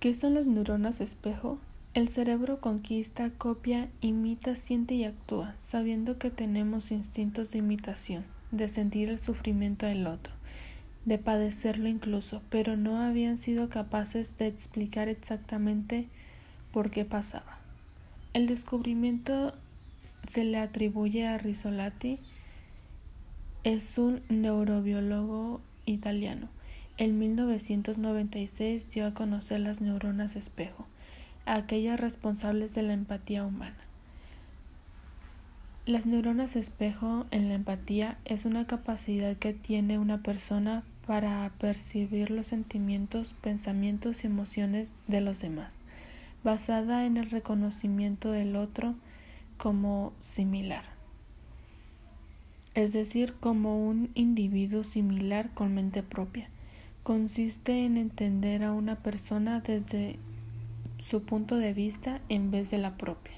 ¿Qué son las neuronas espejo? El cerebro conquista, copia, imita, siente y actúa, sabiendo que tenemos instintos de imitación, de sentir el sufrimiento del otro, de padecerlo incluso, pero no habían sido capaces de explicar exactamente por qué pasaba. El descubrimiento se le atribuye a Risolati, es un neurobiólogo italiano. En 1996 dio a conocer las neuronas espejo, aquellas responsables de la empatía humana. Las neuronas espejo en la empatía es una capacidad que tiene una persona para percibir los sentimientos, pensamientos y emociones de los demás, basada en el reconocimiento del otro como similar, es decir, como un individuo similar con mente propia. Consiste en entender a una persona desde su punto de vista en vez de la propia.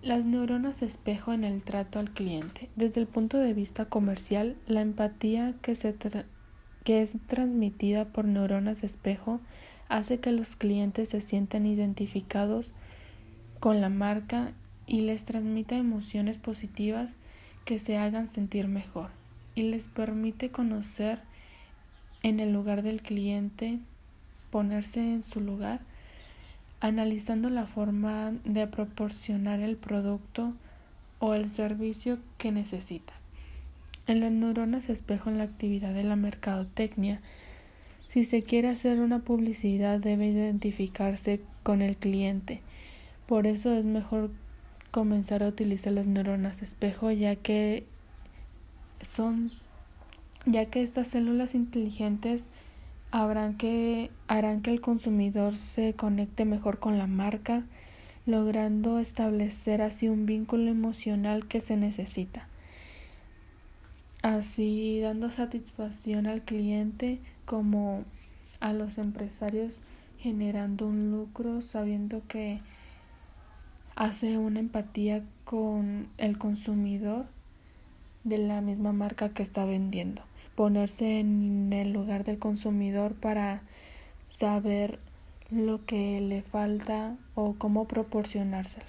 Las neuronas espejo en el trato al cliente. Desde el punto de vista comercial, la empatía que, se que es transmitida por neuronas espejo hace que los clientes se sientan identificados con la marca y les transmita emociones positivas que se hagan sentir mejor y les permite conocer en el lugar del cliente, ponerse en su lugar analizando la forma de proporcionar el producto o el servicio que necesita. En las neuronas espejo en la actividad de la mercadotecnia. Si se quiere hacer una publicidad debe identificarse con el cliente. Por eso es mejor comenzar a utilizar las neuronas espejo ya que son ya que estas células inteligentes que, harán que el consumidor se conecte mejor con la marca, logrando establecer así un vínculo emocional que se necesita. Así dando satisfacción al cliente como a los empresarios generando un lucro sabiendo que hace una empatía con el consumidor de la misma marca que está vendiendo ponerse en el lugar del consumidor para saber lo que le falta o cómo proporcionárselo.